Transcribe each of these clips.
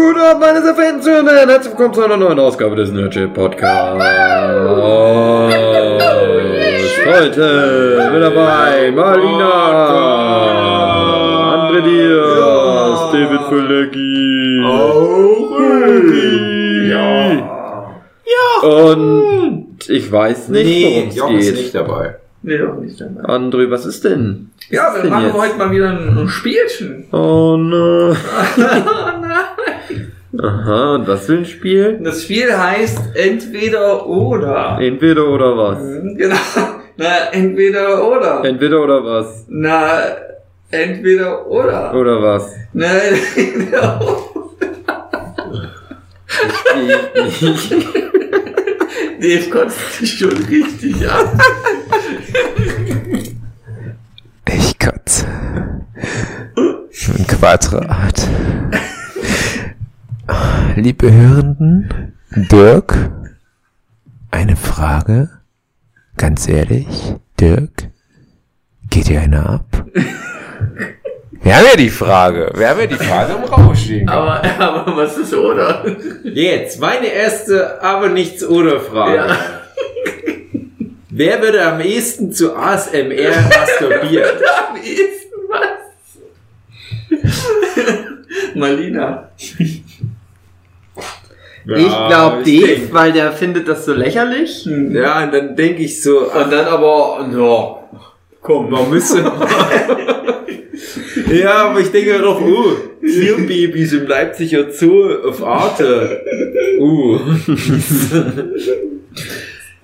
Guten Abend, meine sehr verehrten Zuhörer. Herzlich willkommen zu einer neuen Ausgabe des Nerdship Podcasts. Heute mit dabei Marlina, André Diaz, David Fülecki, Ja. und ich weiß nicht, Nee, worum Jochen es ist geht. nicht dabei. Nee, doch nicht dabei. André, was ist denn? Ja, wir machen jetzt? heute mal wieder ein Spielchen. Oh no. Oh nein. Aha, und was für ein Spiel? Das Spiel heißt entweder oder. Entweder oder was? Mhm, Genau. Na, entweder oder. Entweder oder was? Na, entweder oder. Oder was? Na, entweder oder. Ich, ich, Dave kotzt sich schon richtig an. Ich kotze. Ein Quadrat. Liebe Hörenden, Dirk, eine Frage. Ganz ehrlich, Dirk, geht dir einer ab? Wir haben ja die Frage. Wir haben ja die Frage im Raum stehen. Aber, aber was ist oder? Jetzt, meine erste, aber nichts oder Frage. Ja. Wer würde am ehesten zu ASMR masturbieren? Am ehesten was? Malina. Ich glaube Dave, weil der findet das so lächerlich. Hm. Ja, und dann denke ich so, Und dann aber, ja, komm, man müsste... ja, aber ich denke doch, uh, Tierbabys im Leipziger Zoo auf Arte. Uh.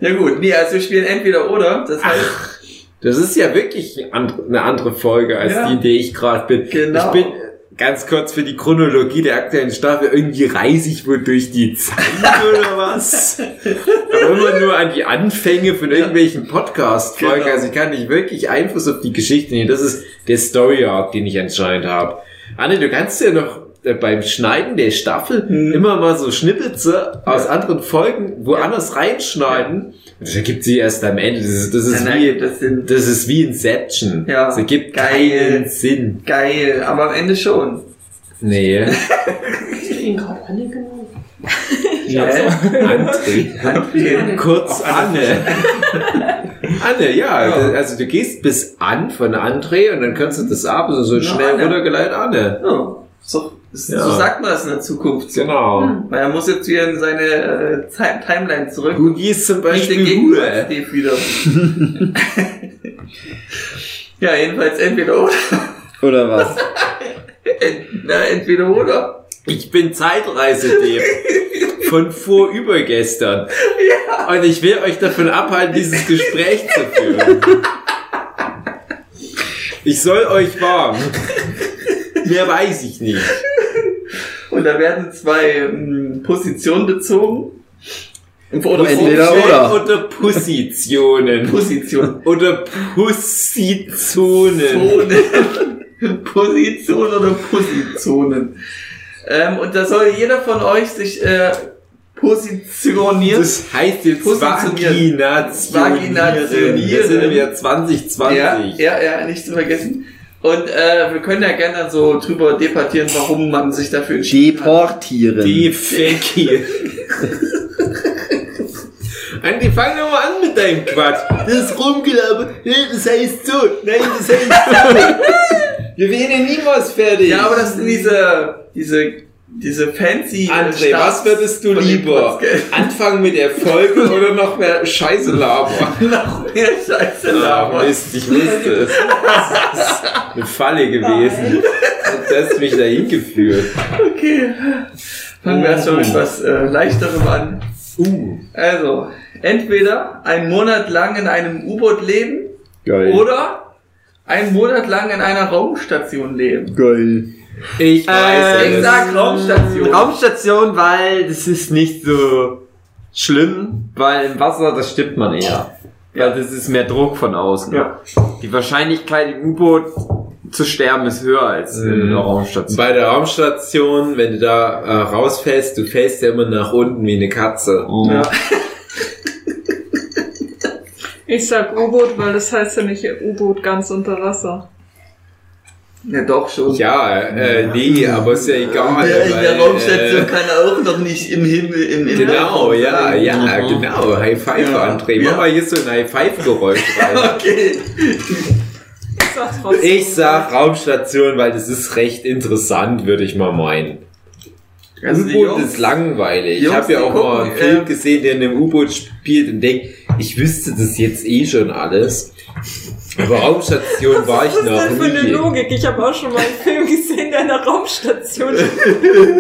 Ja gut, nee, also wir spielen entweder oder. Das heißt, Das ist ja wirklich eine andere Folge als Ja. die, in der ich gerade bin. Genau. Ich bin ganz kurz für die Chronologie der aktuellen Staffel. Irgendwie reise ich wohl durch die Zeit oder was? Aber immer nur an die Anfänge von irgendwelchen Podcast-Folgen. Genau. Also ich kann nicht wirklich Einfluss auf die Geschichte nehmen. Das ist der Story-Arc, den ich anscheinend habe. Anne, du kannst ja noch äh, beim Schneiden der Staffel Mhm. immer mal so Schnippize aus anderen Folgen woanders reinschneiden. Das ergibt sie erst am Ende. Das ist, das ist Nein, wie, nein, das sind das ist wie Inception. Ja. Das ergibt Geil. keinen Sinn. geil, aber am Ende schon. Nee. Ich ihn gerade angenommen. Ja. André. Kurz Anne. Anne, ja, Ja. Also du gehst bis an von André und dann kannst du das ab, also so schnell Anne. runtergeleitet Anne. Ja, so, Ja. so sagt man das in der Zukunft. So. Genau. Weil er muss jetzt wieder in seine äh, Time Timeline zurück. Du gehst zum den Beispiel Ruhe. Steve wieder. ja, jedenfalls entweder oder. Oder was? Ent, na, entweder oder. Ich bin Zeitreise, Dave. Von vorübergestern. Und ich will euch davon abhalten, dieses Gespräch zu führen. Ich soll euch warnen. Mehr weiß ich nicht. Und da werden zwei ähm, Positionen bezogen. Oder Entweder oder. Oder Positionen. Position. Oder Positionen. Zonen. Position oder Positionen. Ähm, und da soll jeder von euch sich äh, positionieren. Das heißt jetzt Positionieren. Vaginationieren. Vaginationieren. Wir sind im Jahr 2020. ja, ja, ja, nicht zu vergessen. Und äh, wir können ja gerne dann so drüber debattieren, warum man sich dafür entschieden hat. Deportieren. Die Fecki. Andi, fang doch mal an mit deinem Quatsch. Das ist rumgelabert. Nee, Das heißt so. Nein, das heißt so. Wir werden ja niemals fertig. Ja, aber das sind diese, diese, diese fancy. André, Starts was würdest du lieber? Anfangen mit Erfolgen oder noch mehr Scheiße labern? Noch mehr Scheiße labern. Mist, ich wusste es. Das ist eine Falle gewesen. Du hast mich dahin geführt. Okay. Fangen wir erstmal mit was äh, leichterem an. Uh. Also, entweder einen Monat lang in einem U-Boot leben Geil. oder einen Monat lang in einer Raumstation leben. Geil. Ich weiß Ähm, Ich es. sag Raumstation. Raumstation, weil das ist nicht so schlimm, weil im Wasser, das stimmt man eher. Weil das ist mehr Druck von außen. Ja. Die Wahrscheinlichkeit im U-Boot zu sterben ist höher als in Mhm. der Raumstation. Bei der Raumstation, wenn du da äh, rausfällst, du fällst ja immer nach unten wie eine Katze. Ja. Ich sag U-Boot, weil das heißt ja nicht U-Boot ganz unter Wasser. Ja, doch schon. Ja, äh, nee, aber ist ja egal. Der in der weil, Raumstation äh, kann auch noch nicht im Himmel, im, im Genau, Weltraum ja, sein. ja, genau. High Five, Ja. André. Ja. Mach mal hier so ein High Five-Geräusch rein. Okay. Ich sag Raumstation, weil das ist recht interessant, würde ich mal meinen. Also U-Boot ist langweilig. Jungs, ich habe ja auch mal einen Film äh, gesehen, der in einem U-Boot spielt und denk, ich wüsste das jetzt eh schon alles. Aber Raumstation war ich Was ist noch denn für eine nie. Logik? Ich habe auch schon mal einen Film gesehen, der in der Raumstation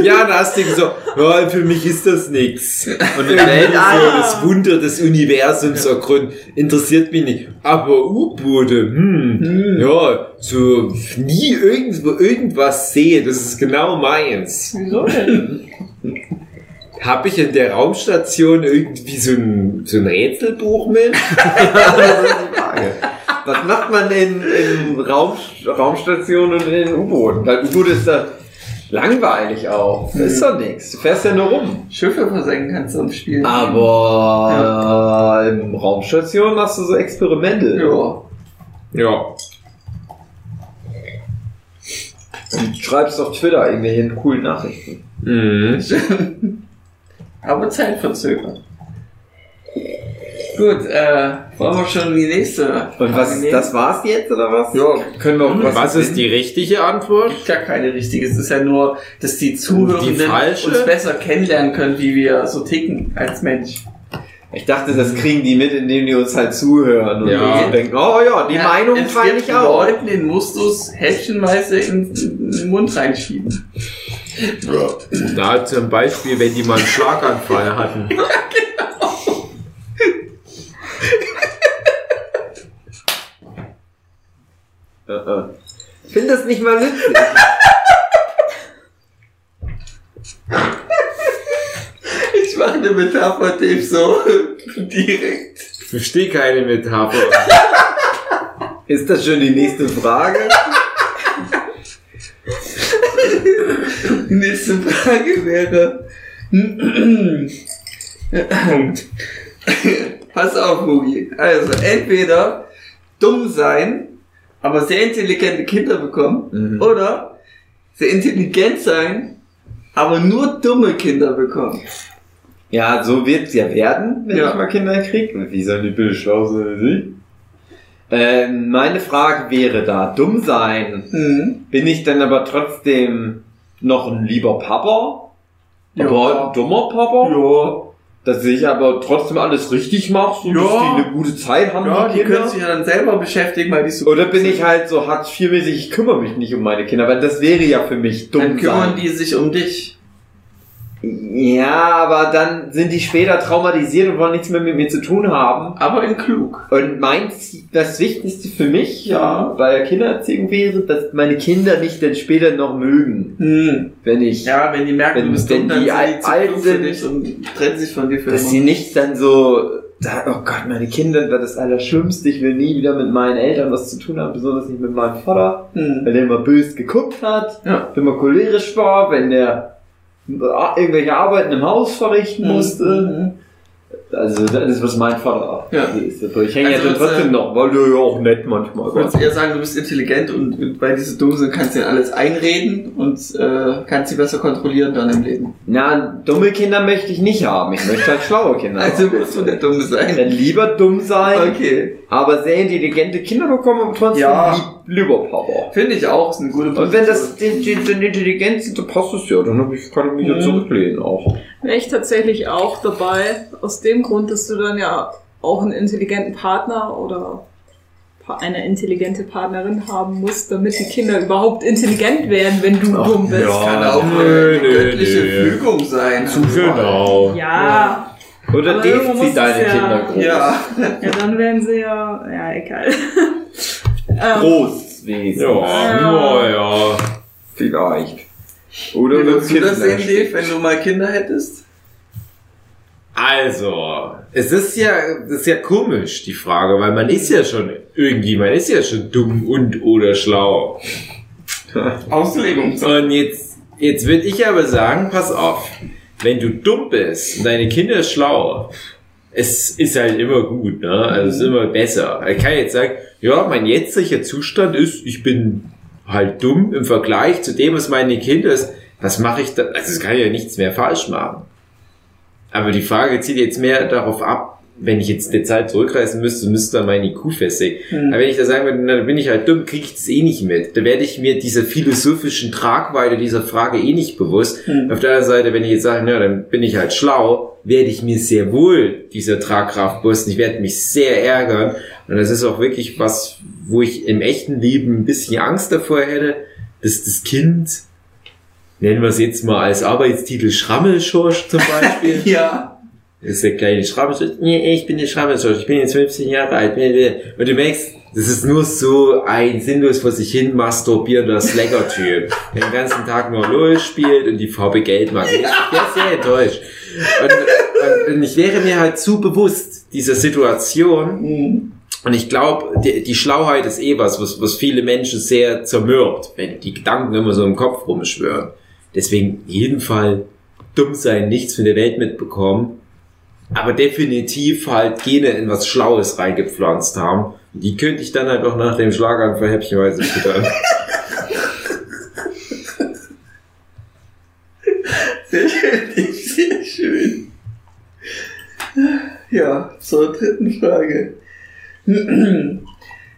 Ja, da hast du gesagt, ja, für mich ist das nix. Und im Weltall. so das Wunder des Universums ergründen, interessiert mich nicht. Aber U-Boote, hm, ja, so nie irgendwo irgendwas sehen, das ist genau meins. Wieso denn? Habe ich in der Raumstation irgendwie so ein, so ein Rätselbuch mit? das ist die Frage. Was macht man in, in Raum, Raumstationen und in U-Booten? Weil U-Boot ist da langweilig auch. Das ist doch nichts. Du fährst ja nur rum. Schiffe versenken kannst du im Spiel. Aber äh, im Raumstation machst du so Experimente. Ja. Ja. Und schreibst auf Twitter irgendwelche coolen Nachrichten. Mhm. Aber zeitverzögert. Gut, äh, wollen wir schon die nächste Und was, nehmen? das war's jetzt oder was? Ja. Können wir auch was, Was ist die richtige Antwort? gibt ja keine richtige. Es ist ja nur, dass die Zuhörenden Die uns besser kennenlernen können, wie wir so ticken als Mensch. Ich dachte, das kriegen die mit, indem die uns halt zuhören und Ja. so denken, oh ja, die Ja, Meinung teile ich auch. Leuten, den musst du es häppchenweise in, in den Mund reinschieben. Da zum Beispiel, wenn die mal einen Schlaganfall hatten. Äh, äh. Ich finde das nicht mal witzig. Ich mache eine Metapher, Dave, so direkt. Ich verstehe keine Metapher. Ist das schon die nächste Frage? Die nächste Frage wäre. Pass auf, Mugi. Also, entweder dumm sein, aber sehr intelligente Kinder bekommen, Mhm. oder sehr intelligent sein, aber nur dumme Kinder bekommen. Ja, so wird's ja werden, wenn Ja. ich mal Kinder kriege. Wie sollen die bitte schlau sein? Ähm, meine Frage wäre da, dumm sein. Mhm. Bin ich dann aber trotzdem noch ein lieber Papa? Ja. Aber ein dummer Papa? Ja. Dass ich aber trotzdem alles richtig mache und Ja. dass die eine gute Zeit haben, Ja, die können sich ja dann selber beschäftigen, weil die so. Oder bin ich halt so Hartz IV-mäßig, ich kümmere mich nicht um meine Kinder, weil das wäre ja für mich dumm Dann kümmern sein. die sich um dich. Ja, aber dann sind die später traumatisiert und wollen nichts mehr mit mir zu tun haben. Aber in klug. Und mein Ziel, das Wichtigste für mich, ja, bei der Kindererziehung wäre, dass meine Kinder mich dann später noch mögen. Hm. Wenn ich, Ja, wenn die merken, Wenn- du bist wenn dumm, dann die alt für sind, und trennen sich von dir für dass sie nicht dann so, da, oh Gott, meine Kinder, das ist das Allerschlimmste, ich will nie wieder mit meinen Eltern was zu tun haben, besonders nicht mit meinem Vater, Hm. weil der immer böse geguckt hat, Ja. immer cholerisch war, wenn der irgendwelche Arbeiten im Haus verrichten musste. Mhm. Also das ist, was mein Vater Ja. ist. Aber ich hänge Also ja trotzdem äh, noch, weil der ja auch nett manchmal Ich würde eher sagen, du bist intelligent und weil die so dumm sind, kannst du ihnen alles einreden und äh, kannst sie besser kontrollieren dann im Leben. Na, dumme Kinder möchte ich nicht haben. Ich möchte halt schlaue Kinder Also haben. willst du der Dumme sein. Dann lieber dumm sein, Okay. aber sehr intelligente Kinder bekommen, aber trotzdem Ja. lieb, lieber Papa. Finde ich auch, ist eine gute Und wenn das die, die, die intelligent sind, dann passt es ja. Dann kann ich mich ja Mhm. zurücklehnen auch. Wäre ich tatsächlich auch dabei, aus dem Grund, dass du dann ja auch einen intelligenten Partner oder eine intelligente Partnerin haben musst, damit die Kinder überhaupt intelligent werden, wenn du Ach, dumm bist. ja. kann auch Nö, eine göttliche nö. Fügung sein. Genau. Ja, Oder Aber irgendwo deft muss sie deine ja- Kinder groß. Ja. ja, dann werden sie ja, ja, egal. ähm, Großwesen. Ja, ja, ja. Vielleicht. Oder Wie würdest du das sehen, Dave, wenn du mal Kinder hättest? Also, es ist ja, ist ja komisch, die Frage, weil man ist ja schon irgendwie, man ist ja schon dumm und oder schlau. Auslegung. Und jetzt, jetzt würde ich aber sagen, pass auf, wenn du dumm bist und deine Kinder schlau, es ist halt immer gut, ne? Also es ist immer besser. Ich kann jetzt sagen, ja, mein jetziger Zustand ist, ich bin halt dumm im Vergleich zu dem, was meine Kinder ist. Was mache ich da? Also es kann ja nichts mehr falsch machen. Aber die Frage zieht jetzt mehr darauf ab, wenn ich jetzt eine Zeit zurückreisen müsste, müsste dann meine IQ festlegen. Hm. Aber wenn ich da sagen würde, na, da bin ich halt dumm, kriege ich das eh nicht mit. Da werde ich mir dieser philosophischen Tragweite dieser Frage eh nicht bewusst. Hm. Auf der anderen Seite, wenn ich jetzt sage, na, dann bin ich halt schlau, werde ich mir sehr wohl dieser Tragkraft bewusst. Ich werde mich sehr ärgern. Und das ist auch wirklich was, wo ich im echten Leben ein bisschen Angst davor hätte, dass das Kind, nennen wir es jetzt mal als Arbeitstitel Schrammelschorsch zum Beispiel, Ja. Ist der kleine Schrammschorsch. Nee, ich bin der Schrammschorsch, ich bin jetzt 15 Jahre alt. Und du merkst, das ist nur so ein sinnlos vor sich hin masturbierender Slacker-Typ, der den ganzen Tag nur LOL spielt und die Farbe Geld mag. Ich bin sehr enttäuscht. Und, und, und ich wäre mir halt zu bewusst dieser Situation, Hm. und ich glaube, die, die Schlauheit ist eh was, was, was viele Menschen sehr zermürbt, wenn die Gedanken immer so im Kopf rumschwören. Deswegen jeden Fall dumm sein, nichts von der Welt mitbekommen, aber definitiv halt Gene in was Schlaues reingepflanzt haben. Die könnte ich dann halt auch nach dem Schlaganfall häppchenweise füttern. Sehr schön, sehr schön. Ja, zur dritten Frage.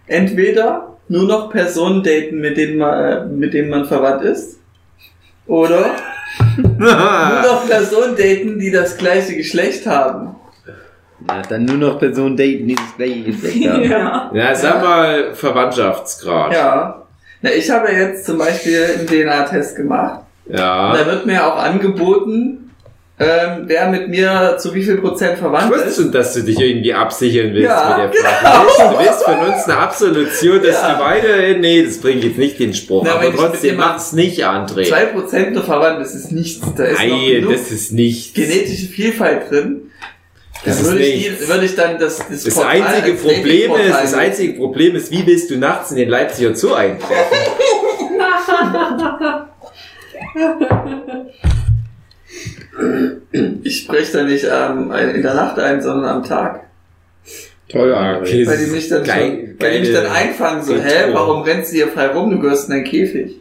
Entweder nur noch Personen daten, mit denen man, mit denen man verwandt ist, oder nur noch Personen daten, die das gleiche Geschlecht haben. Na, dann nur noch Personen daten, die das gleiche Geschlecht haben. Ja. Ja, sag mal Verwandtschaftsgrad. Ja. Na, ich habe jetzt zum Beispiel einen DNA-Test gemacht. Ja. Da wird mir auch angeboten, ähm, wer mit mir zu wie viel Prozent Ich verwandt wusste ist. schon, dass du dich irgendwie absichern willst Ja, mit der Frage. Du willst von uns eine Absolution, dass Ja. die beide, nee, das bringt jetzt nicht den Spruch, Na, aber ich trotzdem macht's nicht, André. Zwei Prozent nur verwandt, das ist nichts. Da ist noch Nein, genug das ist nicht. genetische Vielfalt drin. Das würde ich, nichts. die, würde ich dann das, das, Das Portal einzige als Problem ist, das einzige Problem ist, wie willst du nachts in den Leipziger Zoo eintreffen? Ich spreche da nicht ähm, in der Nacht ein, sondern am Tag. Toll, Ja, André. okay. Weil die mich dann, Geil- schon, weil die mich dann einfangen, so, hä, warum rennst du hier frei rum, du gehörst in einen Käfig.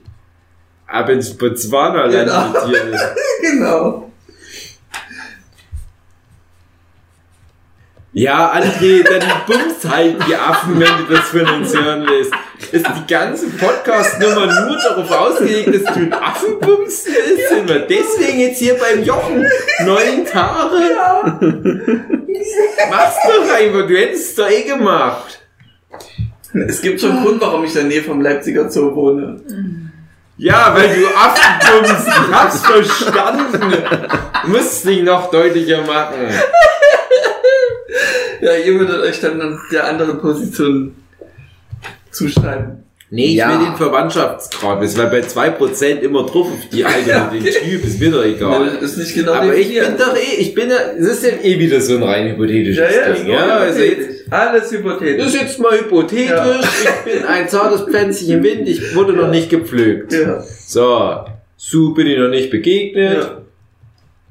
Ab ins Botswana Genau. landet ihr. Genau. Ja, André, dann bumst halt die Affen, wenn du das von uns hören willst. Ist die ganze Podcast-Nummer nur darauf ausgelegt, dass du ein Affenbumsen bist? Sind wir deswegen jetzt hier beim Jochen? Neun Tage? Mach's doch einfach, du hättest es doch eh gemacht. Es gibt schon einen Grund, warum ich in der Nähe vom Leipziger Zoo wohne. Ja, weil du Affenbumsen, ich hab's verstanden. Du musst es nicht noch deutlicher machen. Ja, ihr würdet euch dann an der anderen Position zuschreiben. Nee, ich Ja. will den Verwandtschaftsgrad wissen, weil bei 2% immer drauf auf die Alte Ja, und den. Typ, ist mir doch egal. Das ist nicht genau Aber ich bin doch eh, ich bin ja, das ist ja eh wieder so ein rein hypothetisches Ja, ja, Ding. Ja, also jetzt, hypothetisch. Alles das hypothetisch. ist jetzt mal hypothetisch, Ja. ich bin ein zartes Pflänzchen im Wind, ich wurde noch nicht gepflügt. Ja. So, Sue bin ich noch nicht begegnet.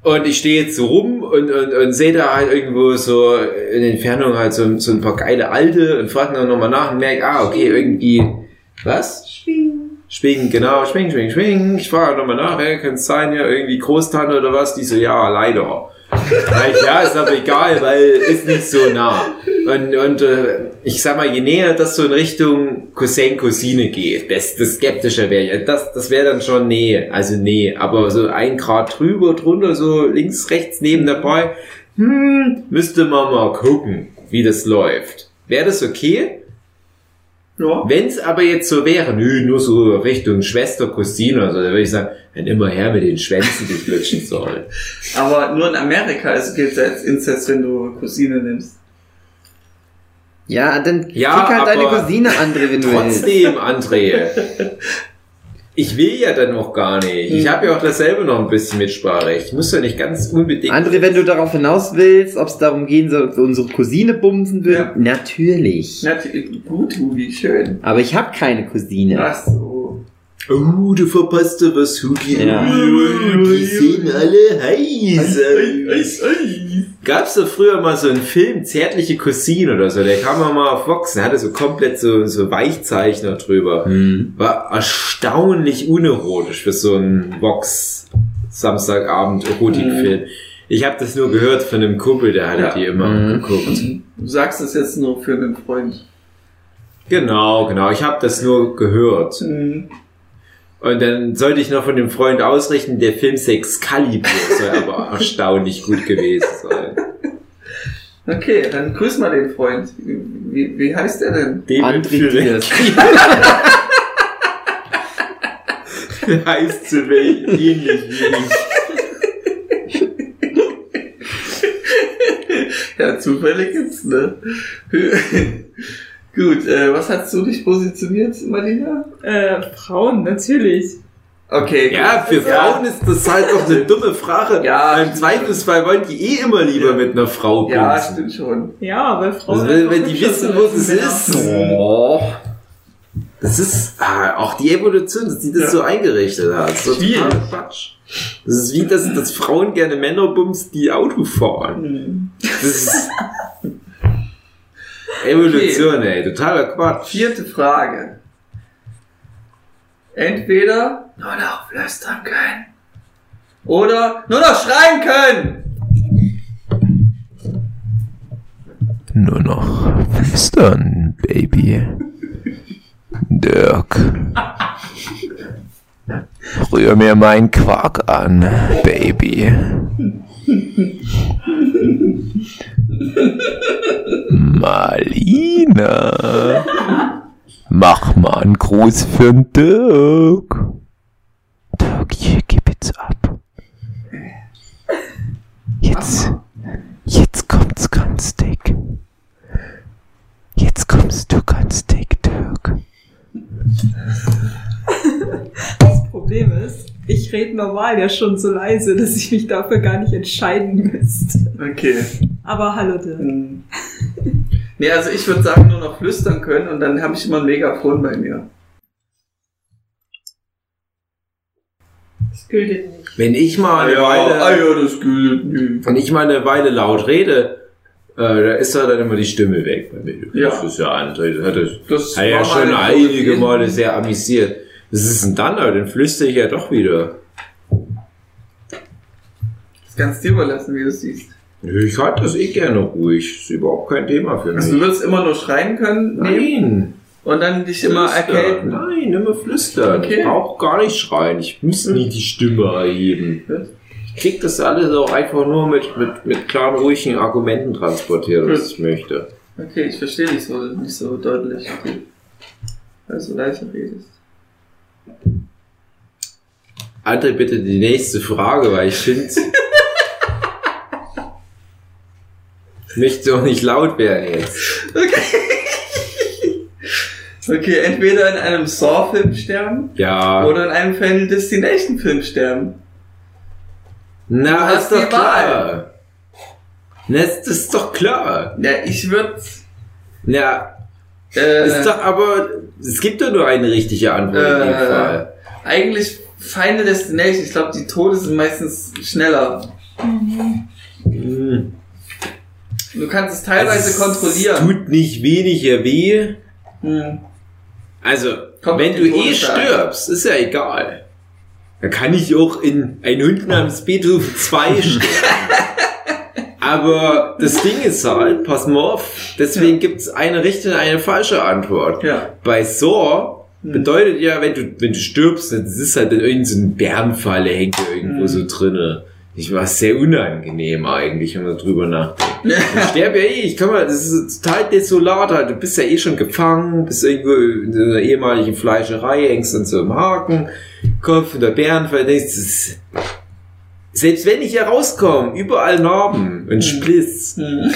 Und ich stehe jetzt so rum und, und, und sehe da halt irgendwo so in der Entfernung halt so, so ein paar geile Alte und frage dann nochmal nach und merke, ah, okay, irgendwie, was? Schwingen. Schwingen, genau, schwingen, schwingen, schwingen. Ich frage nochmal nach, ey, könnte es sein, ja, irgendwie Großtante oder was? Die so, ja, leider. Ich, ja, ist aber egal, weil ist nicht so nah. Und, und äh, ich sag mal, je näher das so in Richtung Cousin, Cousine geht, desto skeptischer wäre ich. Das, das wäre dann schon nee, also nee. Aber so ein Grad drüber, drunter, so links, rechts neben dabei, hm, müsste man mal gucken, wie das läuft. Wäre das okay? Ja. Wenn es aber jetzt so wäre, nö, nur so Richtung Schwester, Cousine oder so, dann würde ich sagen, dann immer her mit den Schwänzen, die flutschen soll. Aber nur in Amerika ist, gilt es als Inzest, wenn du Cousine nimmst. Ja, dann Ja, kick halt deine Cousine, André, wenn du willst. Trotzdem, André. Ich will ja dann noch gar nicht. Ich habe ja auch dasselbe noch ein bisschen Mitspracherecht. Ich muss ja nicht ganz unbedingt. André, wenn du darauf hinaus willst, ob es darum gehen soll, ob unsere Cousine bumsen will, Ja. natürlich. Natürlich, gut, Hugi, schön. Aber ich habe keine Cousine. Ach so. Oh, du verpasst da was, Hugi. Ja. Die sehen alle heiß. Eis, Eis. Gab's da früher mal so einen Film, Zärtliche Cousine oder so, der kam mal auf Vox, der hatte so komplett so, so Weichzeichner drüber. War erstaunlich unerotisch für so einen Vox Samstagabend Erotikfilm. Ich habe das nur gehört von einem Kumpel, der hatte Ja. die immer Mhm. geguckt. Du sagst es jetzt nur für einen Freund. Genau, genau. Ich habe das nur gehört. Mhm. Und dann sollte ich noch von dem Freund ausrichten, der Film Sexcalibur soll aber erstaunlich gut gewesen sein. Okay, dann grüß mal den Freund. Wie, wie, heißt der denn? David André Diaz. heißt so ähnlich wie ich. Ja, Zufälle gibt's, ne? Gut, äh, was hast du dich positioniert, Marlina? Äh, Frauen, natürlich. Okay. Ja, für Ja. Frauen ist das halt doch eine dumme Frage. Ja, Im Zweifelsfall wollen die eh immer lieber mit einer Frau Ja, bumsen. stimmt schon. Ja, weil Frauen. Also, wenn, wenn die wissen, wo Männer. ist. Oh. Das ist ah, auch die Evolution, dass die das Ja. so eingerichtet hat. Das ist totaler Quatsch. Das ist wie, dass, dass Frauen gerne Männer bumsen, die Auto fahren. Hm. Das ist Evolution, ey. Totaler Quatsch. Vierte Frage. Entweder nur noch flüstern können. Oder nur noch schreien können. Nur noch flüstern, Baby. Dirk. Rühr mir meinen Quark an, Baby. Marlina. Mach mal einen Gruß für den Dirk. Dirk, hier, gib jetzt ab. Jetzt, jetzt kommt's ganz dick. Jetzt kommst du ganz dick, Dirk. Das Problem ist, ich rede normal ja schon so leise, dass ich mich dafür gar nicht entscheiden müsste. Okay. Aber hallo Dirk. Hm. Nee, also ich würde sagen, nur noch flüstern können und dann habe ich immer ein Megafon bei mir. Das gilt nicht. Wenn ich mal eine Weile, ah ja, das gilt. Nö. wenn ich mal eine Weile laut rede, äh, da ist da dann immer die Stimme weg bei mir. Ja. Das ist ja André. Das hat, das Das hat ja war schon eine einige. Male sehr amüsiert. Was ist denn dann? Aber dann flüstere ich ja doch wieder. Das kannst du dir überlassen, wie du siehst. Ich halte das eh gerne ruhig. ist überhaupt kein Thema für mich. Also du würdest immer nur schreien können Nein. und dann dich immer Flüstern. erkälten. Nein, immer flüstern. Okay. Ich brauche gar nicht schreien. Ich muss nie die Stimme erheben. Ich krieg das alles auch einfach nur mit, mit, mit klaren, ruhigen Argumenten transportiert, was ich möchte. Okay, ich verstehe dich so nicht so deutlich, okay. weil du so leise redest. André, bitte die nächste Frage, weil ich finde... ich möchte doch nicht laut werden jetzt. Okay, entweder in einem Saw-Film sterben Ja. oder in einem Final Destination-Film sterben. Na, ist doch klar. Na, das ist doch klar. Ja, ich würde. Na, Äh, ist doch aber... Es gibt doch nur eine richtige Antwort in dem Äh, Fall. eigentlich Final Destination. Ich glaube, die Tode sind meistens schneller. Hm. Du kannst es teilweise Es kontrollieren. tut nicht weniger weh. Hm. Also, Kommt wenn du eh stirbst, ist ja egal. Dann kann ich auch in ein Hund namens Beethoven 2 sterben. Aber das Ding ist halt, pass mal auf, deswegen gibt's eine richtige und eine falsche Antwort. Ja. Bei Saw Hm. bedeutet ja, wenn du, wenn du stirbst, das ist halt in irgendeine so eine Bärenfalle hängt irgendwo Hm. so drinne. Ich war sehr unangenehm eigentlich, wenn man drüber nachdenkt. Ich sterbe ja eh, ich kann mal, das ist total desolat halt. Du bist ja eh schon gefangen, bist irgendwo in einer ehemaligen Fleischerei, hängst dann so im Haken, Kopf in der Bärenfalle, denkst, das ist, selbst wenn ich hier rauskomme, überall Narben und Spliss. Hm.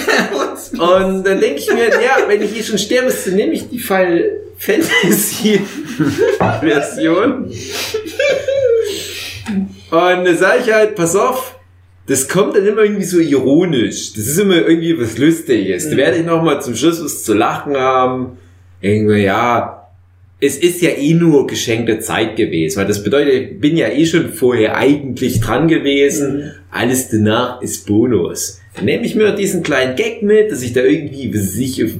Und dann denke ich mir, ja, wenn ich hier schon sterbe, dann nehme ich die Final Fantasy Version. Und da sage ich halt, pass auf, das kommt dann immer irgendwie so ironisch. Das ist immer irgendwie was Lustiges. Da werde ich noch mal zum Schluss was zu lachen haben. Irgendwie, ja, es ist ja eh nur geschenkte Zeit gewesen, weil das bedeutet, ich bin ja eh schon vorher eigentlich dran gewesen. Alles danach ist Bonus. Dann nehme ich mir diesen kleinen Gag mit, dass ich da irgendwie, was weiß ich, auf-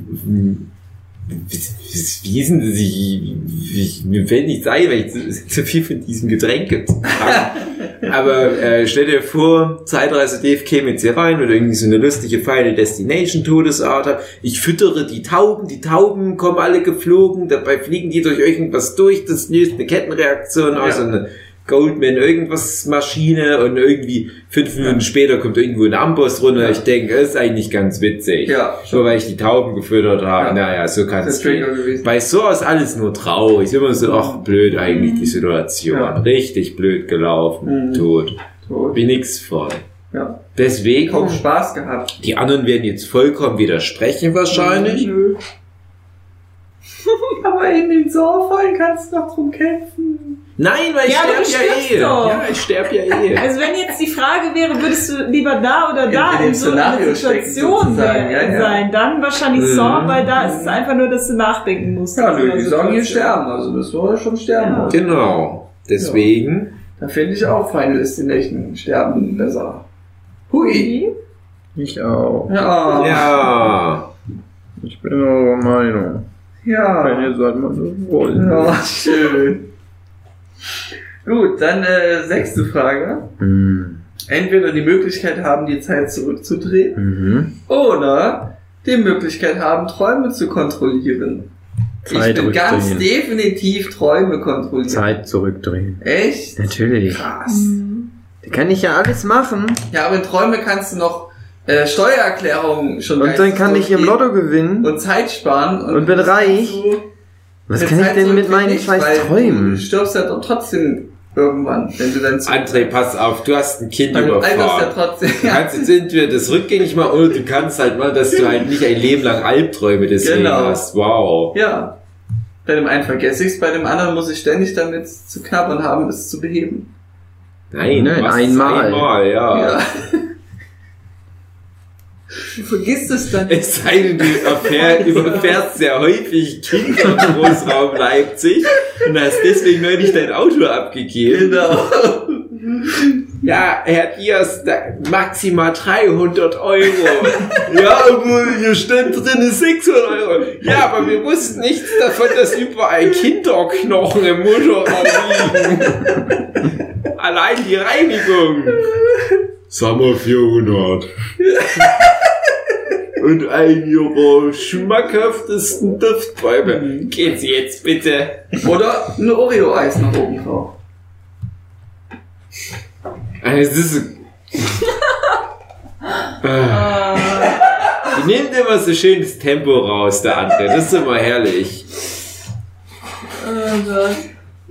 wie denn das? Ich, mir fällt nichts ein, weil ich zu, zu viel von diesem Getränk habe. Aber äh, stell dir vor, Zeitreise Dave käme jetzt hier rein oder irgendwie so eine lustige Final Destination Todesart. hat. Ich füttere die Tauben, die Tauben kommen alle geflogen, dabei fliegen die durch irgendwas durch, das löst eine Kettenreaktion aus Ja. und eine Goldman irgendwas Maschine und irgendwie fünf Minuten später kommt irgendwo ein Amboss runter. Ja. Ich denke, das ist eigentlich ganz witzig. Ja, Nur weil ich die Tauben gefüttert habe. Ja. Naja, so kann Das es ist gehen. Bei sowas alles nur traurig. Immer so, ach, blöd eigentlich die Situation. Ja. Richtig blöd gelaufen. Mhm. Tot. Tot. Bin nix von. Ja. Deswegen, Kaum Spaß gehabt. die anderen werden jetzt vollkommen widersprechen wahrscheinlich. Nö. Aber in den Soorfallen kannst du doch drum kämpfen. Nein, weil ich Ja, aber sterb du ja eh. doch. Ja, ich sterb ja eh. Also wenn jetzt die Frage wäre, würdest du lieber da oder da In- in in, so einer Szenario Situation wär- ja, ja. sein, dann wahrscheinlich Mhm. Saw, weil da ist es einfach nur, dass du nachdenken musst. Ja, nö, einer die sagen hier sterben, also das soll schon sterben. Ja. Genau. Deswegen, Da finde ich auch Final Destination sterben besser. Hui. Ich auch. Ja. ja. Ich bin eurer Meinung. Wenn Ja. ihr seid mal so wollt. Ja, schön. Gut, dann äh, sechste Frage. Mhm. Entweder die Möglichkeit haben, die Zeit zurückzudrehen Mhm. oder die Möglichkeit haben, Träume zu kontrollieren. Zeit ich bin ganz definitiv Träume kontrollieren. Zeit zurückdrehen. Echt? Natürlich. Krass. Mhm. Da kann ich ja alles machen. Ja, aber in Träume kannst du noch äh, Steuererklärungen schon Und dann kann ich im Lotto gewinnen. und Zeit sparen. Und bin das reich. Was kann ich Zeit denn mit meinen scheiß weil Du Träumen? stirbst ja doch trotzdem irgendwann, wenn du dann zu André, pass auf, du hast ein Kind ja überfahren. trotzdem. Du kannst jetzt entweder das rückgängig machen oder du kannst halt mal, dass du halt nicht ein Leben lang Albträume deswegen Genau. hast. Wow. Ja. Bei dem einen vergesse ich es, bei dem anderen muss ich ständig damit zu knabbern haben, es zu beheben. Nein, Nein, einmal. einmal, ja. Ja. Du vergisst es dann. Es sei denn, du erfähr, überfährst sehr häufig Kinder im Großraum Leipzig und hast deswegen neulich dein Auto abgegeben. Genau. Ja, Herr Diaz, da, maximal 300 Euro. ja, aber hier stand drin 600 Euro. Ja, aber wir wussten nichts davon, dass überall Kinderknochen im Motorraum liegen. Allein die Reinigung. Wir 400. Und ein ihrer schmackhaftesten Duftbäume. Gehen Sie jetzt bitte. Oder ein Oreo-Eis nach oben drauf. Also, das ist... Ah. Die nimmt immer so schön das Tempo raus, der andere. Das ist immer herrlich. Oh Gott.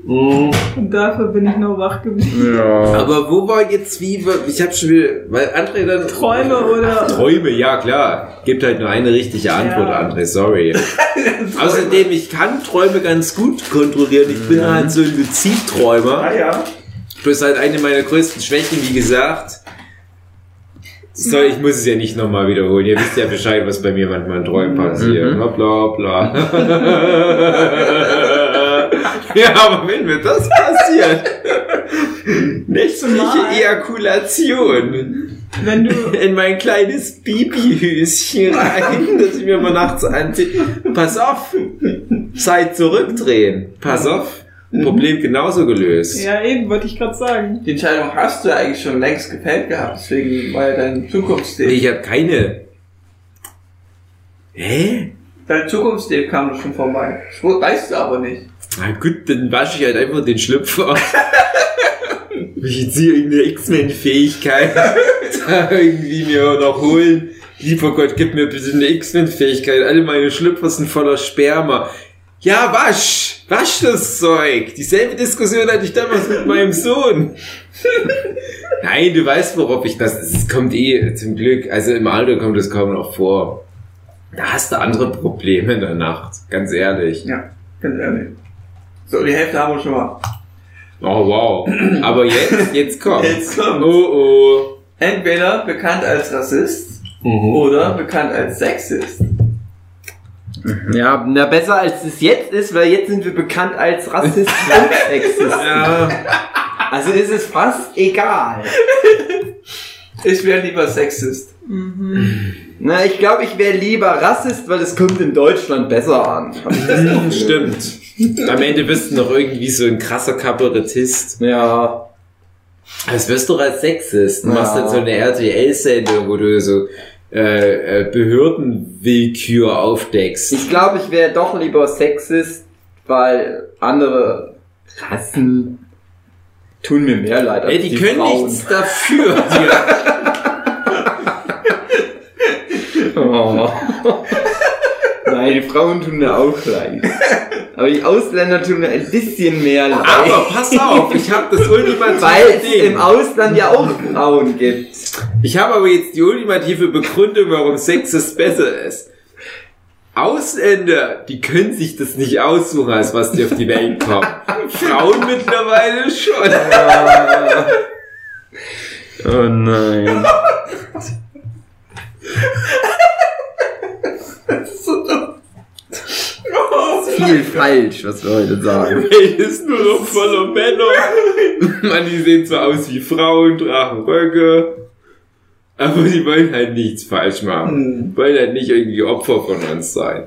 Und dafür bin ich noch wach geblieben. Ja. Aber wo war jetzt wie... Ich hab schon wieder... Weil André dann... Träume oder- Träume, ja klar. Gibt halt nur eine richtige Antwort, Ja. André, sorry. Außerdem, ich kann Träume ganz gut kontrollieren. Ich bin halt so ein Luzidträumer. Ah ja. Das ist halt eine meiner größten Schwächen, wie gesagt. So, ich muss es ja nicht nochmal wiederholen. Ihr wisst ja Bescheid, was bei mir manchmal in Träumen passiert. Mhm. Bla bla bla. ja, aber wenn mir das passiert, nächtliche Ejakulation Wenn du. in mein kleines Bibi-Höschen rein, das ich mir mal nachts anziehe. Pass auf, Zeit zurückdrehen. Pass auf, Problem genauso gelöst. Ja, eben, wollte ich gerade sagen. Die Entscheidung hast du eigentlich schon längst gefällt gehabt, deswegen war ja dein Zukunftsdate. Ich habe keine. Hä? Dein Zukunftsdate kam doch schon vorbei. Das weißt du aber nicht. Na gut, dann wasche ich halt einfach den Schlüpfer. ich hier irgendeine X-Men-Fähigkeit da irgendwie mir noch holen. Lieber Gott, gib mir bitte eine X-Men-Fähigkeit. Alle meine Schlüpfer sind voller Sperma. Ja, wasch! Wasch das Zeug! Dieselbe Diskussion hatte ich damals mit meinem Sohn. Nein, du weißt, worauf ich das. Es kommt eh zum Glück. Also im Alter kommt es kaum noch vor. Da hast du andere Probleme in der Nacht. Ganz ehrlich. Ja, ganz ehrlich. So, die Hälfte haben wir schon mal. Oh wow. Aber jetzt, jetzt kommt. Jetzt kommt's. Oh Entweder bekannt als Rassist oh. oder bekannt als Sexist. Ja, na besser als es jetzt ist, weil jetzt sind wir bekannt als Rassist und Sexist. Ja. Also ist es fast egal. Ich wäre lieber Sexist. Na, ich glaube, ich wäre lieber Rassist, weil es kommt in Deutschland besser an. Stimmt. Am Ende bist du noch irgendwie so ein krasser Kabarettist. Ja. Als wirst du doch als Sexist. Du Ja. machst dann so eine RTL-Sendung, wo du so äh, äh, Behördenwillkür aufdeckst. Ich glaube, ich wäre doch lieber Sexist, weil andere Rassen tun mir mehr leid als Ey, die, können Frauen. nichts dafür. Die, Oh. Nein, die Frauen tun mir auch leid. Aber die Ausländer tun mir ein bisschen mehr leid. aber pass auf, ich habe das ultimative weil es im Ausland ja auch Frauen gibt. Ich habe aber jetzt die ultimative Begründung, warum Sexist besser ist. Ausländer, die können sich das nicht aussuchen, als was die auf die Welt kommen. Frauen mittlerweile schon. Oh nein. Viel falsch, was wir heute sagen. Die Welt ist nur noch voller Männer. Mann, die sehen zwar aus wie Frauen, tragen Röcke, aber die wollen halt nichts falsch machen. Wollen halt nicht irgendwie Opfer von uns sein.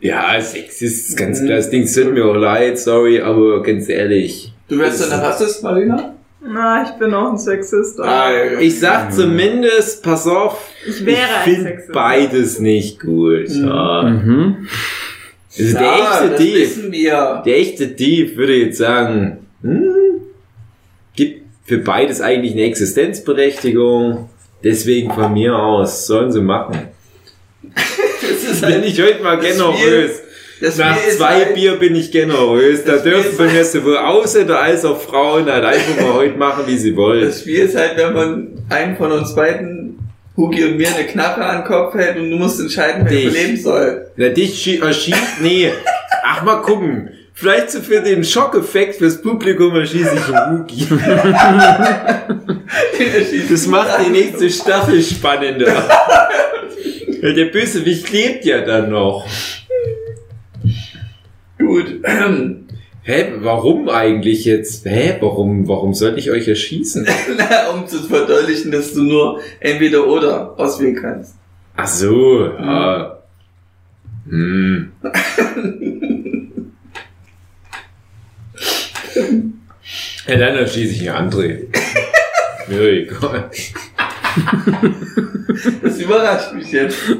Ja, Sexist ist ganz klar. Das Ding tut mir auch leid, sorry, aber ganz ehrlich. Du wärst dann ein Rassist, Marina? Na, ich bin auch ein Sexist. aber Ah, Ich sag zumindest, pass auf, Ich wäre ich ein finde Sexist. beides nicht gut. Ja. Mhm. Also der Ja, echte das Dieb, wissen wir. der echte Dieb würde jetzt sagen, hm, gibt für beides eigentlich eine Existenzberechtigung. Deswegen von mir aus sollen sie machen. Das ist Bin halt, ich heute mal generös. das Nach zwei halt, Bier bin ich generös. Da dürfen von mir sowohl Ausländer als auch Frauen halt einfach mal heute machen, wie sie wollen. Das Spiel ist halt, wenn man einen von uns beiden, Hugi und mir, eine Knarre an den Kopf hält und du musst entscheiden, wer überleben soll. Na, dich schie- erschießt, nee. Ach, mal gucken. Vielleicht so für den Schockeffekt fürs Publikum erschieße ich einen Wookie. Das macht die nächste Staffel spannender. Weil der Bösewicht lebt ja dann noch. Gut. Hä, warum eigentlich jetzt? Hä, warum, warum sollte ich euch erschießen? Na, um zu verdeutlichen, dass du nur entweder oder auswählen kannst. Ach so, ja. Hm. Ja, dann erschieße ich einen André. Mir egal. Das überrascht mich jetzt.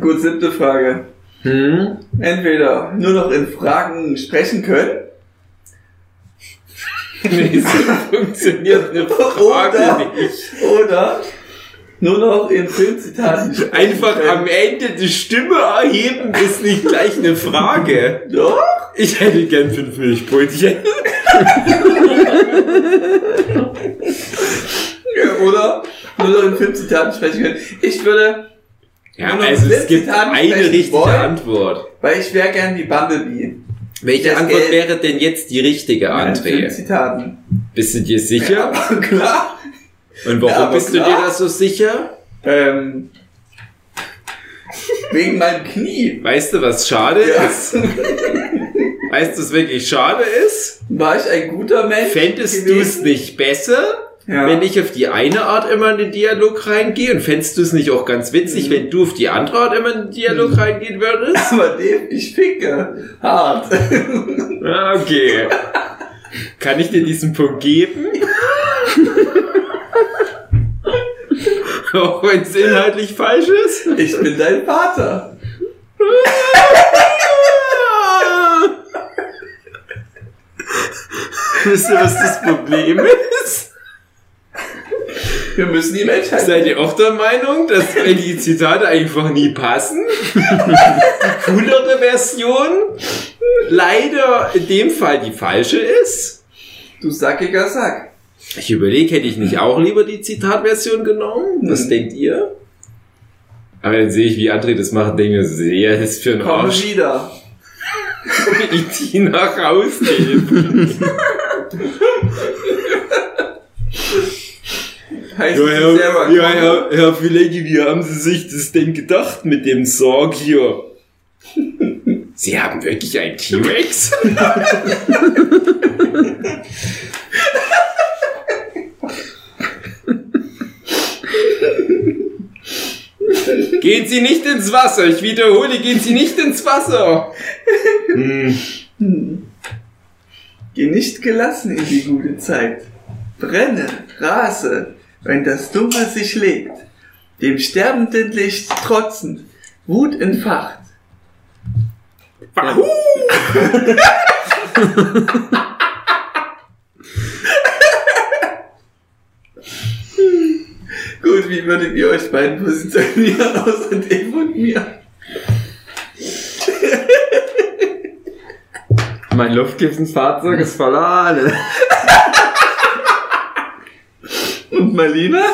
Gut, siebte Frage. Hm? Entweder nur noch in Fragen sprechen können Nee, so funktioniert eine Frage Oder- nicht. oder nur noch in Filmzitaten sprechen Einfach können. am Ende die Stimme erheben ist nicht gleich eine Frage. Doch? Ich hätte gern fünf Milchbrötchen. Ja, oder nur noch in Filmzitaten sprechen können. Ich würde, Ja, also es gibt eine richtige wollen? Antwort. weil ich wäre gern wie Bumblebee. Welche Das Antwort Geld- wäre denn jetzt die richtige, André? Bist du dir sicher? Ja, klar. Und warum Ja, bist du klar. dir da so sicher? Ähm, wegen meinem Knie. Weißt du, was schade Ja. ist? Weißt du, was wirklich schade ist? War ich ein guter Mensch? Fändest du es nicht besser, Ja. wenn ich auf die eine Art immer in den Dialog reingehe? Und fändest du es nicht auch ganz witzig, Mhm. wenn du auf die andere Art immer in den Dialog reingehen würdest? Aber dem, ich ficke. Hart. Ah, okay. Kann ich dir diesen Punkt geben? auch wenn es inhaltlich falsch ist? Ich bin dein Vater. Wisst ihr, was das Problem ist? Wir müssen die Menschheit. Seid ihr auch der Meinung, dass die Zitate einfach nie passen, die coolere Version leider in dem Fall die falsche ist? Du sackiger Sack. Ich überlege, hätte ich nicht auch lieber die Zitatversion genommen? Was Hm. denkt ihr? Aber dann sehe ich, wie André das macht, denke ich, mir das ist für einen Komm Arsch, wieder. ich die nach Hause gehen. heißt ja, Herr, selber Ja, Herr, Herr Filegi, wie haben Sie sich das denn gedacht mit dem Sorg hier? Sie haben wirklich einen T-Rex? gehen Sie nicht ins Wasser. Ich wiederhole, gehen Sie nicht ins Wasser. Hm. Geh nicht gelassen in die gute Zeit. Brenne, rase, wenn das Dunkel sich legt. Dem sterbenden Licht trotzend, Wut entfacht. Wahoo! Gut, wie würdet ihr euch beiden positionieren außer dem und mir? Mein Luftkissenfahrzeug ist voller. Und Marlina?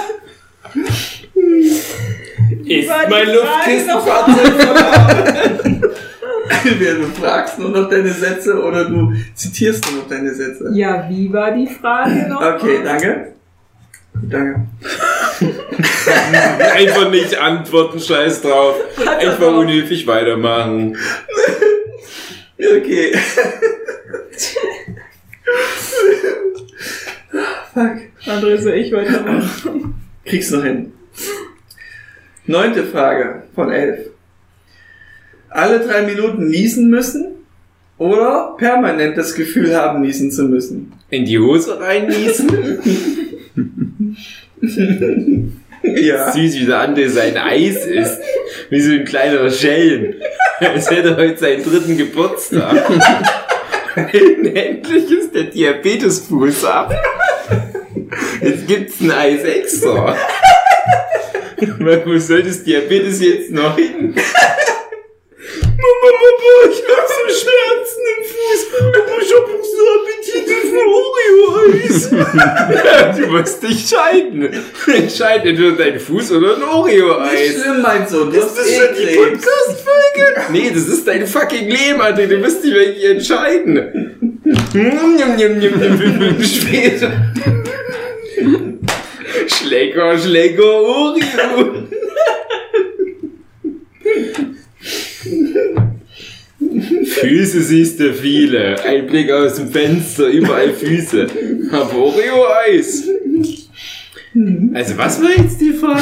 Ist mein verloren? Entweder du fragst nur noch deine Sätze oder du zitierst nur noch deine Sätze. Ja, wie war die Frage noch? Okay, danke. Danke. Einfach nicht antworten, scheiß drauf. Einfach unhöflich weitermachen. Okay. Fuck. André, soll ich weitermachen? Kriegst noch hin. Neunte Frage von elf. Alle drei Minuten niesen müssen oder permanent das Gefühl haben, niesen zu müssen? In die Hose reinniesen? Ja. Süß, wie der andere sein Eis isst. Wie so ein kleiner Schelm. Als hätte er heute seinen dritten Geburtstag. Endlich ist der Diabetesfuß ab. Jetzt gibt's ein Eis extra. Wo soll das Diabetes jetzt noch hin? Mama, Mama, ich hab so Schmerzen im Fuß. Aber ich hab auch so Appetit auf Oreo-Eis. du musst dich scheiden. Entscheide entweder dein Fuß oder ein Nicht Oreo-Eis. schlimm, mein Sohn. Du Ist das eh schon die. Podcast-Folge? Nee, das ist dein fucking Leben, Alter. Du musst dich wirklich entscheiden. Später. Schlecker, Schlecker, Oreo. Füße siehst du viele. Ein Blick aus dem Fenster, überall Füße. Aber Oreo-Eis. Also was war jetzt die Frage?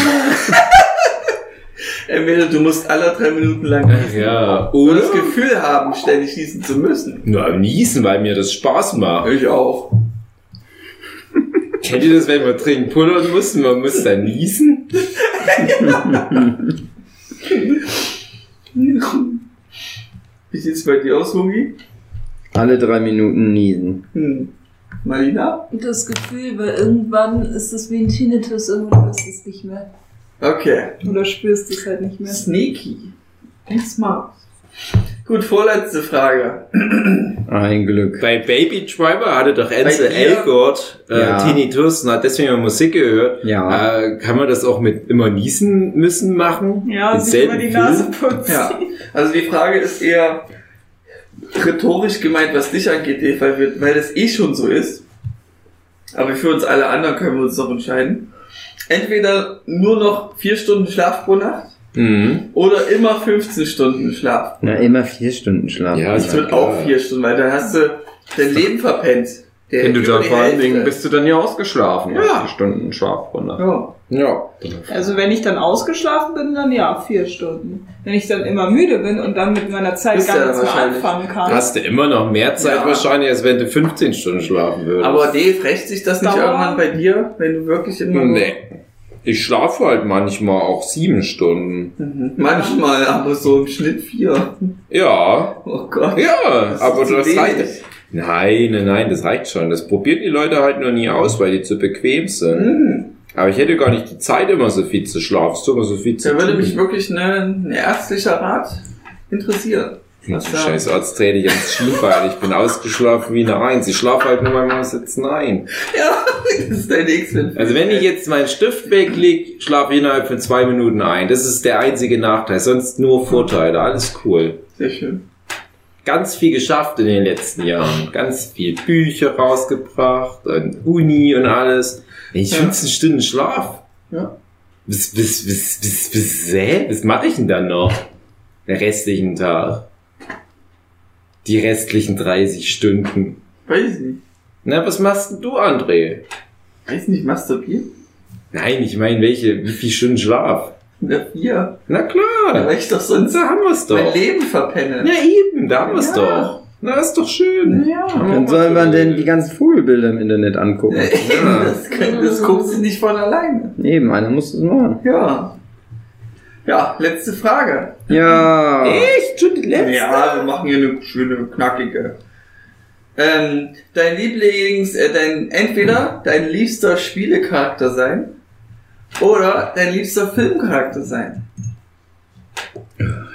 Entweder du musst alle drei Minuten lang niesen. Ja, Oder oder? das Gefühl haben, ständig niesen zu müssen. Nur am Niesen, weil mir das Spaß macht. Ich auch. Kennt ihr das, wenn man dringend pullern muss und man muss dann niesen? Wie sieht's bei dir aus, Hugi? Alle drei Minuten niesen. Hm. Marlina? Das Gefühl, weil irgendwann ist es wie ein Tinnitus, irgendwann du es nicht mehr. Okay. Oder spürst es halt nicht mehr. Sneaky. Und smart. Gut, vorletzte Frage. Ein Glück. Bei Baby Driver hatte doch dir? Elgort äh, Ja. Tinnitus und hat deswegen mal Musik gehört. Ja. Äh, kann man das auch mit immer niesen müssen machen? Ja, sich immer die Nase putzen. Ja. Also die Frage ist eher rhetorisch gemeint, was dich angeht, weil, wir, weil das eh schon so ist. Aber für uns alle anderen können wir uns doch entscheiden. Entweder nur noch vier Stunden Schlaf pro Nacht Mhm. oder immer 15 Stunden Schlaf. Na, immer vier Stunden schlafen. Ja, Ich würde auch vier Stunden, weil dann hast du dein Leben verpennt. Der Wenn du dann vor allen. Dingen bist du dann ja ausgeschlafen. Ja. vier Stunden Schlaf runter. Ja. Ja. Also wenn ich dann ausgeschlafen bin, dann ja, vier Stunden. Wenn ich dann immer müde bin und dann mit meiner Zeit Bist gar nichts mehr anfangen kann. Hast du immer noch mehr Zeit Ja. wahrscheinlich, als wenn du 15 Stunden schlafen würdest. Aber Dave, rächt sich das nicht Dauer. irgendwann bei dir, wenn du wirklich immer nee. Ich schlafe halt manchmal auch sieben Stunden. Mhm. Manchmal, aber so im Schnitt vier. Ja. Oh Gott. Ja, Das aber das wenig. reicht. Nein, nein, nein, das reicht schon. Das probieren die Leute halt nur nie aus, weil die zu bequem sind. Mhm. Aber ich hätte gar nicht die Zeit, immer so viel zu schlafen. Tut immer so viel zu Da würde tun. mich wirklich ein ärztlicher Rat interessieren. Was da- scheiß Arzt trete ich ans Schienbein. Ich bin ausgeschlafen wie eine Eins. Ich schlafe halt nur beim Sitzen ein. Ja, das ist dein nächster. Also wenn ich jetzt meinen Stift wegleg, schlafe ich innerhalb von zwei Minuten ein. Das ist der einzige Nachteil. Sonst nur Vorteile. Alles cool. Sehr schön. Ganz viel geschafft in den letzten Jahren. Ganz viel Bücher rausgebracht und Uni und alles. Wenn ich Ja. 15 Stunden Schlaf. Ja. Was, was, was, was, was, hä? was mache ich denn dann noch? Den restlichen Tag. Die restlichen 30 Stunden. Weiß ich nicht. Na, was machst denn du, André? Weiß nicht, masturbieren? Nein, ich meine, welche, wie viel Stunden Schlaf? Eine vier. Na klar. Weil ich doch sonst Da haben wir's mein doch. Leben verpenne. Ja, eben, da haben wir's Ja. doch. Na, ist doch schön. Ja. Dann soll man denn die ganzen Vogelbilder im Internet angucken. Das, kann, das guckt sich nicht von alleine. Eben, einer muss das machen. Ja. Ja, letzte Frage. Ja. Echt? Schon die letzte? Ja, wir machen hier eine schöne, knackige. Ähm, dein Lieblings, äh, dein, entweder dein liebster Spielecharakter sein oder dein liebster Filmcharakter sein.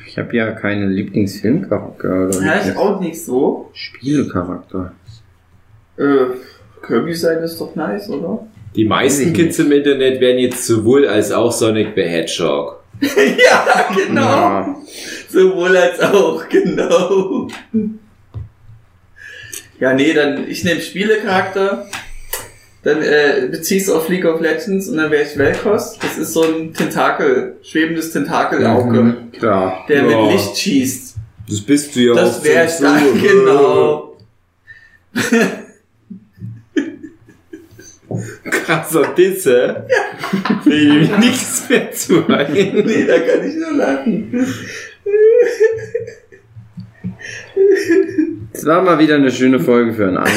Ich habe ja keine Lieblingsfilmcharakter oder Ja, ich auch nicht so. Spielecharakter. Äh, Kirby sein ist doch nice, oder? Die meisten Kids im Internet werden jetzt sowohl als auch Sonic the Hedgehog. ja, genau. Ja. Sowohl als auch, genau. Ja, nee, dann ich nehme Spielecharakter, dann äh, beziehst du auf League of Legends und dann wäre ich Velkos. Das ist so ein Tentakel, schwebendes Tentakelauge, Mhm, Klar. der Ja. mit Licht schießt. Das bist du ja Das auch wäre ich so- dann, genau. Krasser Disse. Will ich nichts mehr zu. Nee, da kann ich nur lachen. Es war mal wieder eine schöne Folge für einen Abend.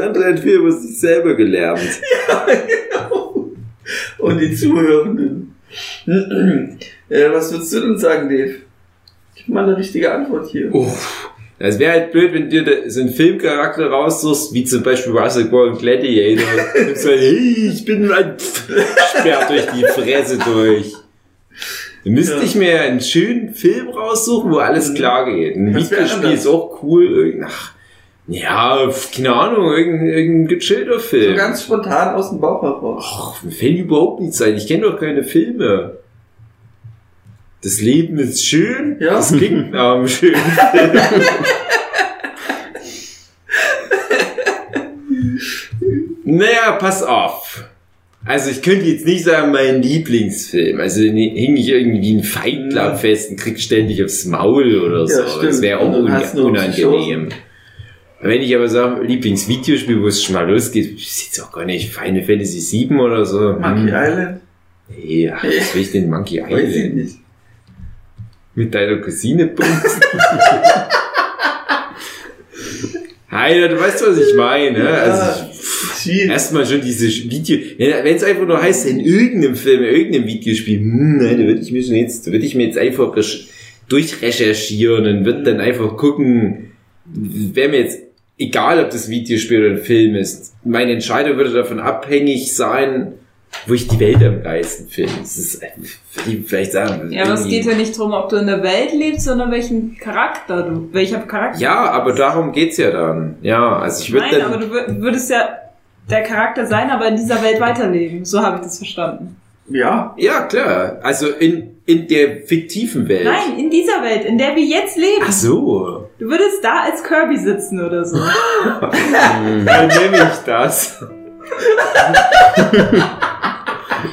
Andere hat viel über sich selber gelernt. Und die Zuhörenden. äh, was würdest du denn sagen, Dave? Gib mal eine richtige Antwort hier. Uff. Es wäre halt blöd, wenn du so einen Filmcharakter raussuchst, wie zum Beispiel Russell Crowe Gladiator. Und so, hey, ich bin ein sperrt durch die Fresse durch. Du müsst Ja. nicht mehr einen schönen Film raussuchen, wo alles Mhm. klar geht. Ein Videospiel ist auch cool. Ach, ja, keine Ahnung, irgendein, irgendein gechillter So Film. ganz spontan aus dem Bauch heraus. Ach, mir fällt überhaupt nichts ein. Ich kenne doch keine Filme. Das Leben ist schön. Ja. Das klingt nach einem schönen Film. naja, pass auf. Also ich könnte jetzt nicht sagen, mein Lieblingsfilm. Also hing ich irgendwie ein Fight Club fest und krieg ständig aufs Maul oder so. stimmt. das wäre auch un unangenehm. Wenn ich aber sage, Lieblingsvideospiel, wo es schon mal losgeht, ist jetzt auch gar nicht Final Fantasy 7 oder so. Monkey Hm. Island? Nee, ach, was will ich denn Monkey Weiß ich Island? nicht. Mit deiner Cousine bumsen? Heiner, du weißt, was ich meine. ne? Also, Shit. erstmal schon diese Video, wenn es einfach nur heißt, in irgendeinem Film, in irgendeinem Videospiel, hm, nein, da würde ich mir schon jetzt, würde ich mir jetzt einfach durchrecherchieren und würde dann einfach gucken, wäre mir jetzt egal, ob das Videospiel oder ein Film ist. Meine Entscheidung würde davon abhängig sein, wo ich die Welt am geilsten finde. Das ist, vielleicht sagen. Ja, aber es geht ja nicht darum, ob du in der Welt lebst, sondern welchen Charakter du, welcher Charakter. Ja, aber darum geht's ja dann. Ja, also ich würde Nein, dann. aber du wür- würdest ja der Charakter sein, aber in dieser Welt weiterleben. So habe ich das verstanden. Ja. ja, klar. Also in, in der fiktiven Welt. Nein, in dieser Welt, in der wir jetzt leben. Ach so. Du würdest da als Kirby sitzen oder so. Dann nehme ich das.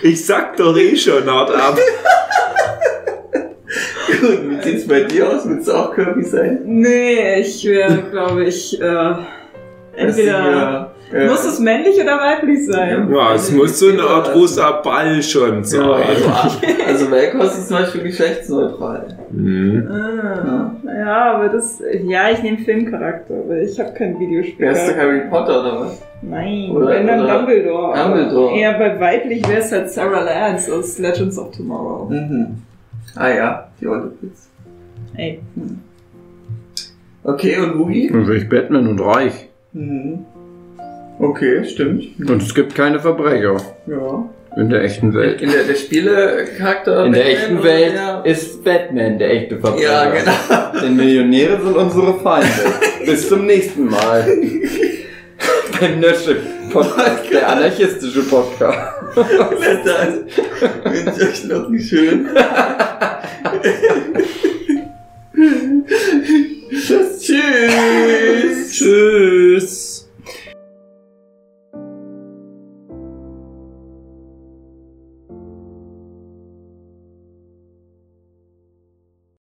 ich sag doch eh schon hart ab. Gut, wie sieht's bei dir aus? Willst du auch Kirby sein? nee, ich wäre, glaube ich, äh, entweder äh, muss es männlich oder weiblich sein. Ja, es muss so eine Art rosa Ball schon Ja, sein. also, also Velkos ist zum Beispiel geschlechtsneutral. Mhm. Ah, ja, aber das, ja, ich nehme Filmcharakter, weil ich habe kein Videospiel. Wärst du Harry Potter oder was? Nein, Oder- wenn dann oder Dumbledore. Dumbledore. Ja, bei weiblich wäre es halt Sarah Lance aus Legends of Tomorrow. Mhm. Ah ja, die Olle Pizza. Ey. Okay, und Mugi? Also ich Batman und reich. Mhm. Okay, stimmt. Und es gibt keine Verbrecher Ja. in der echten Welt. In der, der Spielecharakter. In der echten Welt der- ist Batman der echte Verbrecher. Ja, genau. Denn Millionäre sind unsere Feinde. Bis zum nächsten Mal. Beim Nösche Podcast, der anarchistische Podcast. Wünsche ich euch noch einen schönen. Tschüss.